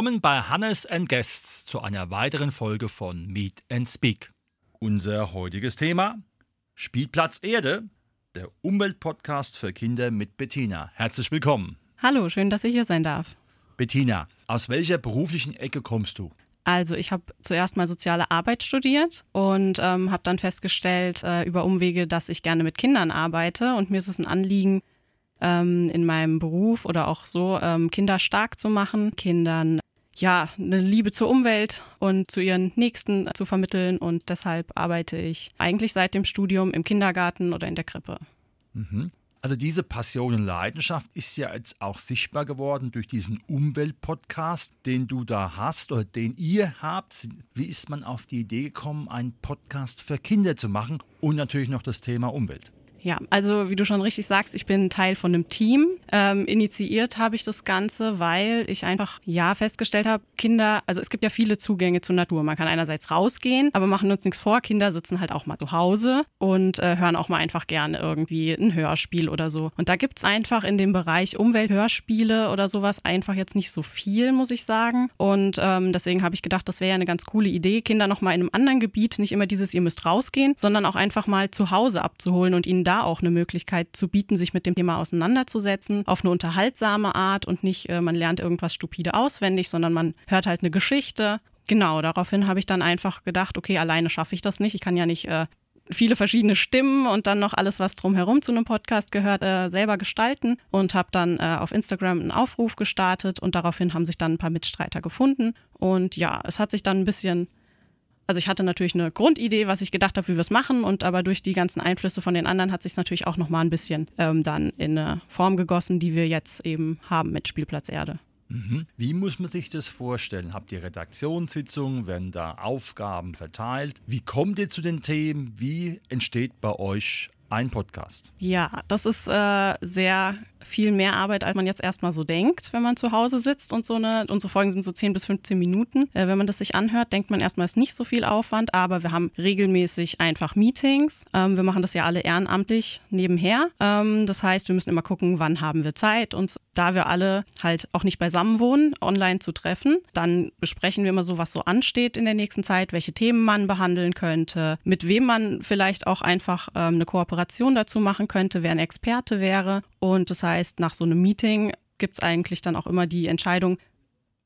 Willkommen bei Hannes and Guests zu einer weiteren Folge von Meet and Speak. Unser heutiges Thema: Spielplatz Erde, der Umweltpodcast für Kinder mit Bettina. Herzlich willkommen. Hallo, schön, dass ich hier sein darf. Bettina, aus welcher beruflichen Ecke kommst du? Also ich habe zuerst mal soziale Arbeit studiert und ähm, habe dann festgestellt äh, über Umwege, dass ich gerne mit Kindern arbeite und mir ist es ein Anliegen, ähm, in meinem Beruf oder auch so ähm, Kinder stark zu machen, Kindern ja eine Liebe zur Umwelt und zu ihren Nächsten zu vermitteln und deshalb arbeite ich eigentlich seit dem Studium im Kindergarten oder in der Krippe. Mhm. Also diese Passion und Leidenschaft ist ja jetzt auch sichtbar geworden durch diesen Umweltpodcast, den du da hast oder den ihr habt. Wie ist man auf die Idee gekommen, einen Podcast für Kinder zu machen und natürlich noch das Thema Umwelt? Ja, also wie du schon richtig sagst, ich bin Teil von einem Team. Ähm, initiiert habe ich das Ganze, weil ich einfach ja festgestellt habe, Kinder, also es gibt ja viele Zugänge zur Natur. Man kann einerseits rausgehen, aber machen uns nichts vor. Kinder sitzen halt auch mal zu Hause und äh, hören auch mal einfach gerne irgendwie ein Hörspiel oder so. Und da gibt's einfach in dem Bereich Umwelthörspiele oder sowas einfach jetzt nicht so viel, muss ich sagen. Und ähm, deswegen habe ich gedacht, das wäre ja eine ganz coole Idee, Kinder nochmal in einem anderen Gebiet, nicht immer dieses, ihr müsst rausgehen, sondern auch einfach mal zu Hause abzuholen und ihnen da auch eine Möglichkeit zu bieten, sich mit dem Thema auseinanderzusetzen, auf eine unterhaltsame Art und nicht, äh, man lernt irgendwas stupide auswendig, sondern man hört halt eine Geschichte. Genau, daraufhin habe ich dann einfach gedacht, okay, alleine schaffe ich das nicht. Ich kann ja nicht äh, viele verschiedene Stimmen und dann noch alles, was drumherum zu einem Podcast gehört, äh, selber gestalten und habe dann äh, auf Instagram einen Aufruf gestartet und daraufhin haben sich dann ein paar Mitstreiter gefunden. Und ja, es hat sich dann ein bisschen also ich hatte natürlich eine Grundidee, was ich gedacht habe, wie wir es machen, und aber durch die ganzen Einflüsse von den anderen hat sich natürlich auch nochmal ein bisschen ähm, dann in eine Form gegossen, die wir jetzt eben haben mit Spielplatz Erde. Mhm. Wie muss man sich das vorstellen? Habt ihr Redaktionssitzungen? Werden da Aufgaben verteilt? Wie kommt ihr zu den Themen? Wie entsteht bei euch ein Podcast? Ja, das ist äh, sehr viel mehr Arbeit, als man jetzt erstmal so denkt, wenn man zu Hause sitzt und so eine, unsere Folgen sind so 10 bis 15 Minuten. Äh, wenn man das sich anhört, denkt man erstmal, es ist nicht so viel Aufwand, aber wir haben regelmäßig einfach Meetings. Ähm, wir machen das ja alle ehrenamtlich nebenher. Ähm, das heißt, wir müssen immer gucken, wann haben wir Zeit, uns, da wir alle halt auch nicht beisammen wohnen, online zu treffen. Dann besprechen wir immer so, was so ansteht in der nächsten Zeit, welche Themen man behandeln könnte, mit wem man vielleicht auch einfach ähm, eine Kooperation dazu machen könnte, wer ein Experte wäre. Und das heißt, nach so einem Meeting gibt es eigentlich dann auch immer die Entscheidung,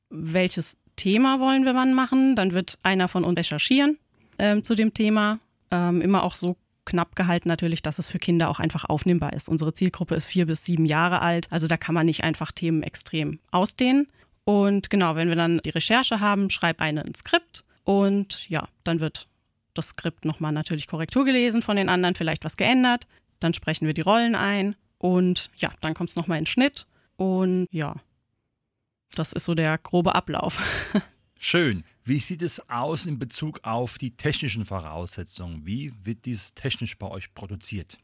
welches Thema wollen wir wann machen. Dann wird einer von uns recherchieren ähm, zu dem Thema. Ähm, immer auch so knapp gehalten natürlich, dass es für Kinder auch einfach aufnehmbar ist. Unsere Zielgruppe ist vier bis sieben Jahre alt, also da kann man nicht einfach Themen extrem ausdehnen. Und genau, wenn wir dann die Recherche haben, schreibt eine ein Skript und ja, dann wird das Skript nochmal natürlich Korrektur gelesen von den anderen, vielleicht was geändert. Dann sprechen wir die Rollen ein und ja, dann kommt es nochmal in Schnitt. Und ja, das ist so der grobe Ablauf. Schön. Wie sieht es aus in Bezug auf die technischen Voraussetzungen? Wie wird dies technisch bei euch produziert?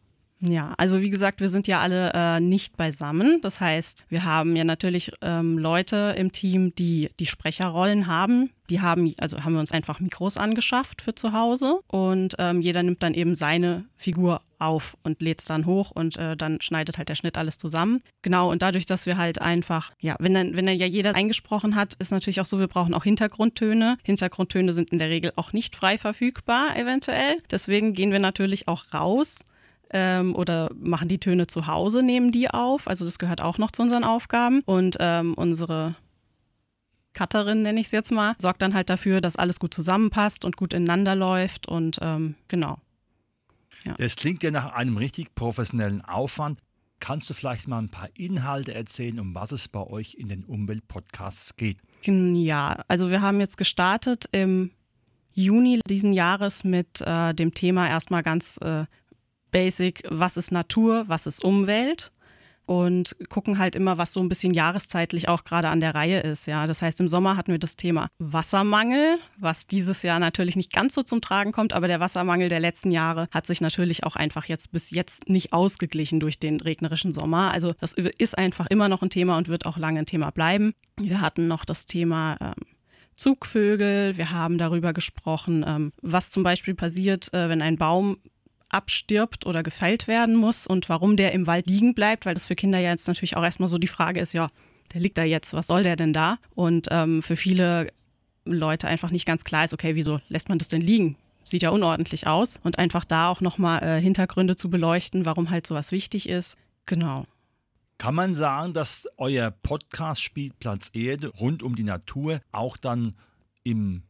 Ja, also wie gesagt, wir sind ja alle äh, nicht beisammen. Das heißt, wir haben ja natürlich ähm, Leute im Team, die die Sprecherrollen haben. Die haben, also haben wir uns einfach Mikros angeschafft für zu Hause und ähm, jeder nimmt dann eben seine Figur auf und lädt es dann hoch und äh, dann schneidet halt der Schnitt alles zusammen. Genau, und dadurch, dass wir halt einfach, ja, wenn dann, wenn dann ja jeder eingesprochen hat, ist natürlich auch so, wir brauchen auch Hintergrundtöne. Hintergrundtöne sind in der Regel auch nicht frei verfügbar, eventuell. Deswegen gehen wir natürlich auch raus ähm, oder machen die Töne zu Hause, nehmen die auf. Also das gehört auch noch zu unseren Aufgaben. Und ähm, unsere Cutterin, nenne ich es jetzt mal, sorgt dann halt dafür, dass alles gut zusammenpasst und gut ineinander läuft. Und ähm, genau. Ja. Das klingt ja nach einem richtig professionellen Aufwand. Kannst du vielleicht mal ein paar Inhalte erzählen, um was es bei euch in den Umweltpodcasts geht? Ja, also wir haben jetzt gestartet im Juni diesen Jahres mit äh, dem Thema erstmal ganz äh, basic, was ist Natur, was ist Umwelt. Und gucken halt immer, was so ein bisschen jahreszeitlich auch gerade an der Reihe ist. Ja, das heißt, im Sommer hatten wir das Thema Wassermangel, was dieses Jahr natürlich nicht ganz so zum Tragen kommt, aber der Wassermangel der letzten Jahre hat sich natürlich auch einfach jetzt bis jetzt nicht ausgeglichen durch den regnerischen Sommer. Also das ist einfach immer noch ein Thema und wird auch lange ein Thema bleiben. Wir hatten noch das Thema ähm, Zugvögel. Wir haben darüber gesprochen, ähm, was zum Beispiel passiert, äh, wenn ein Baum abstirbt oder gefällt werden muss und warum der im Wald liegen bleibt, weil das für Kinder ja jetzt natürlich auch erstmal so die Frage ist, ja, der liegt da jetzt, was soll der denn da? Und ähm, für viele Leute einfach nicht ganz klar ist, okay, wieso lässt man das denn liegen? Sieht ja unordentlich aus. Und einfach da auch nochmal äh, Hintergründe zu beleuchten, warum halt sowas wichtig ist. Genau. Kann man sagen, dass euer Podcast Spielplatz Erde rund um die Natur auch dann im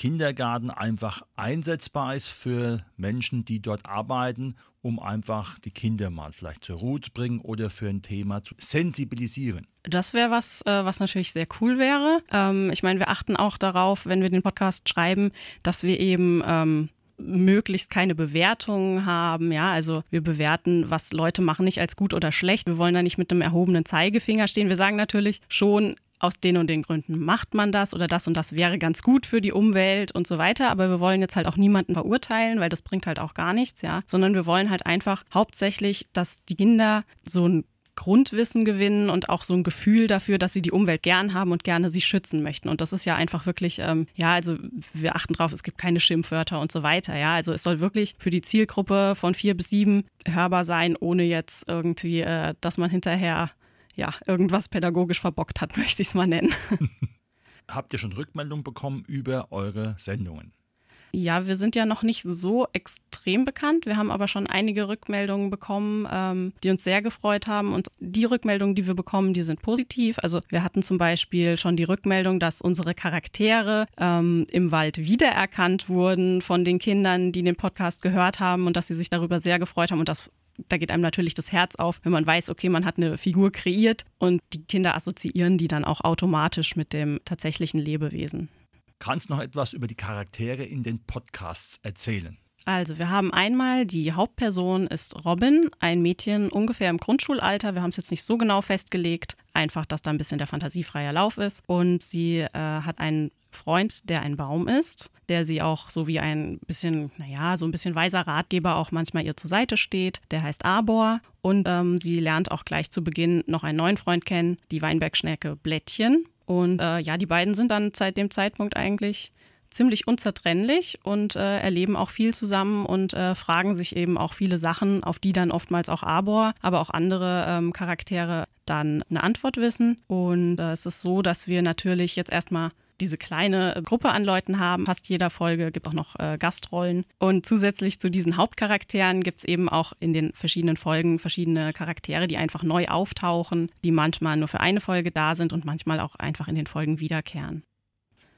Kindergarten einfach einsetzbar ist für Menschen, die dort arbeiten, um einfach die Kinder mal vielleicht zur Ruhe zu bringen oder für ein Thema zu sensibilisieren. Das wäre was, äh, was natürlich sehr cool wäre. Ähm, ich meine, wir achten auch darauf, wenn wir den Podcast schreiben, dass wir eben ähm, möglichst keine Bewertungen haben. Ja, also wir bewerten, was Leute machen, nicht als gut oder schlecht. Wir wollen da nicht mit einem erhobenen Zeigefinger stehen. Wir sagen natürlich schon, aus den und den Gründen macht man das oder das und das wäre ganz gut für die Umwelt und so weiter. Aber wir wollen jetzt halt auch niemanden verurteilen, weil das bringt halt auch gar nichts, ja. Sondern wir wollen halt einfach hauptsächlich, dass die Kinder so ein Grundwissen gewinnen und auch so ein Gefühl dafür, dass sie die Umwelt gern haben und gerne sie schützen möchten. Und das ist ja einfach wirklich, ähm, ja, also wir achten drauf, es gibt keine Schimpfwörter und so weiter. Ja, also es soll wirklich für die Zielgruppe von vier bis sieben hörbar sein, ohne jetzt irgendwie, äh, dass man hinterher ja, irgendwas pädagogisch verbockt hat, möchte ich es mal nennen. Habt ihr schon Rückmeldung bekommen über eure Sendungen? Ja, wir sind ja noch nicht so extrem bekannt. Wir haben aber schon einige Rückmeldungen bekommen, ähm, die uns sehr gefreut haben. Und die Rückmeldungen, die wir bekommen, die sind positiv. Also wir hatten zum Beispiel schon die Rückmeldung, dass unsere Charaktere ähm, im Wald wiedererkannt wurden von den Kindern, die den Podcast gehört haben und dass sie sich darüber sehr gefreut haben. Und das da geht einem natürlich das Herz auf, wenn man weiß, okay, man hat eine Figur kreiert und die Kinder assoziieren die dann auch automatisch mit dem tatsächlichen Lebewesen. Kannst du noch etwas über die Charaktere in den Podcasts erzählen? Also, wir haben einmal die Hauptperson ist Robin, ein Mädchen ungefähr im Grundschulalter. Wir haben es jetzt nicht so genau festgelegt, einfach, dass da ein bisschen der fantasiefreie Lauf ist. Und sie äh, hat einen Freund, der ein Baum ist, der sie auch so wie ein bisschen, naja, so ein bisschen weiser Ratgeber auch manchmal ihr zur Seite steht. Der heißt Arbor und ähm, sie lernt auch gleich zu Beginn noch einen neuen Freund kennen, die Weinbergschnecke Blättchen. Und äh, ja, die beiden sind dann seit dem Zeitpunkt eigentlich ziemlich unzertrennlich und äh, erleben auch viel zusammen und äh, fragen sich eben auch viele Sachen, auf die dann oftmals auch Arbor, aber auch andere ähm, Charaktere dann eine Antwort wissen. Und äh, es ist so, dass wir natürlich jetzt erstmal diese kleine Gruppe an Leuten haben. Fast jeder Folge gibt auch noch äh, Gastrollen. Und zusätzlich zu diesen Hauptcharakteren gibt es eben auch in den verschiedenen Folgen verschiedene Charaktere, die einfach neu auftauchen, die manchmal nur für eine Folge da sind und manchmal auch einfach in den Folgen wiederkehren.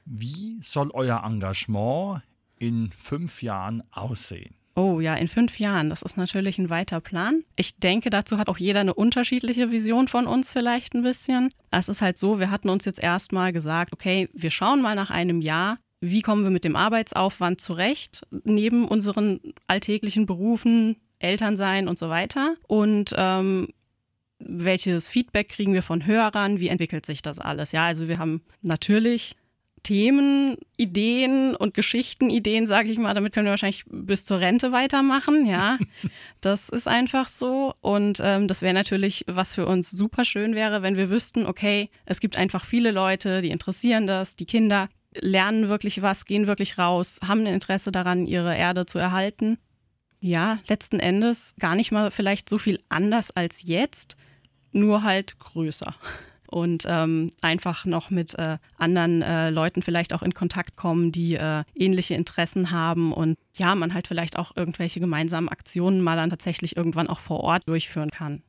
Wie soll euer Engagement in fünf Jahren aussehen? Oh ja, in fünf Jahren, das ist natürlich ein weiter Plan. Ich denke, dazu hat auch jeder eine unterschiedliche Vision von uns vielleicht ein bisschen. Es ist halt so, wir hatten uns jetzt erstmal gesagt, okay, wir schauen mal nach einem Jahr, wie kommen wir mit dem Arbeitsaufwand zurecht, neben unseren alltäglichen Berufen, Elternsein und so weiter. Und ähm, welches Feedback kriegen wir von Hörern? Wie entwickelt sich das alles? Ja, also wir haben natürlich Themen, Ideen und Geschichtenideen, sage ich mal. Damit können wir wahrscheinlich bis zur Rente weitermachen. Ja, das ist einfach so. Und ähm, das wäre natürlich, was für uns super schön wäre, wenn wir wüssten, okay, es gibt einfach viele Leute, die interessieren das, die Kinder lernen wirklich was, gehen wirklich raus, haben ein Interesse daran, ihre Erde zu erhalten. Ja, letzten Endes gar nicht mal vielleicht so viel anders als jetzt, nur halt größer und ähm, einfach noch mit äh, anderen äh, Leuten vielleicht auch in Kontakt kommen, die äh, ähnliche Interessen haben und ja, man halt vielleicht auch irgendwelche gemeinsamen Aktionen mal dann tatsächlich irgendwann auch vor Ort durchführen kann.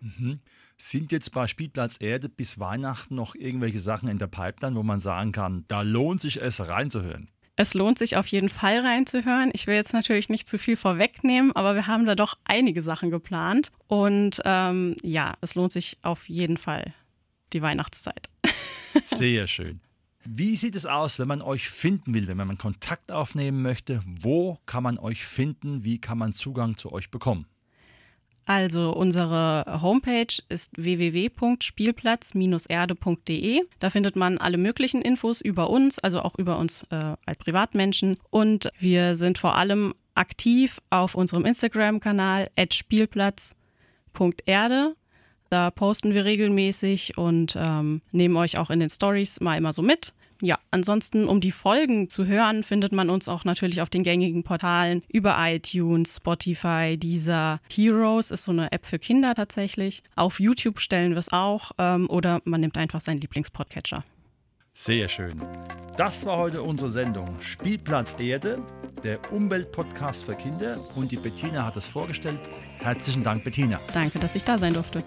Mhm. Sind jetzt bei Spielplatz Erde bis Weihnachten noch irgendwelche Sachen in der Pipeline, wo man sagen kann, da lohnt sich es reinzuhören? Es lohnt sich auf jeden Fall reinzuhören. Ich will jetzt natürlich nicht zu viel vorwegnehmen, aber wir haben da doch einige Sachen geplant. Und ähm, ja, es lohnt sich auf jeden Fall die Weihnachtszeit. Sehr schön. Wie sieht es aus, wenn man euch finden will, wenn man Kontakt aufnehmen möchte? Wo kann man euch finden? Wie kann man Zugang zu euch bekommen? Also unsere Homepage ist www.spielplatz-erde.de. Da findet man alle möglichen Infos über uns, also auch über uns äh, als Privatmenschen. Und wir sind vor allem aktiv auf unserem Instagram-Kanal spielplatz.erde. Da posten wir regelmäßig und ähm, nehmen euch auch in den Stories mal immer so mit. Ja, ansonsten, um die Folgen zu hören, findet man uns auch natürlich auf den gängigen Portalen über iTunes, Spotify, Deezer. Heroes ist so eine App für Kinder tatsächlich. Auf YouTube stellen wir es auch ähm, oder man nimmt einfach seinen Lieblingspodcatcher. Sehr schön. Das war heute unsere Sendung Spielplatz Erde, der Umweltpodcast für Kinder. Und die Bettina hat es vorgestellt. Herzlichen Dank, Bettina. Danke, dass ich da sein durfte.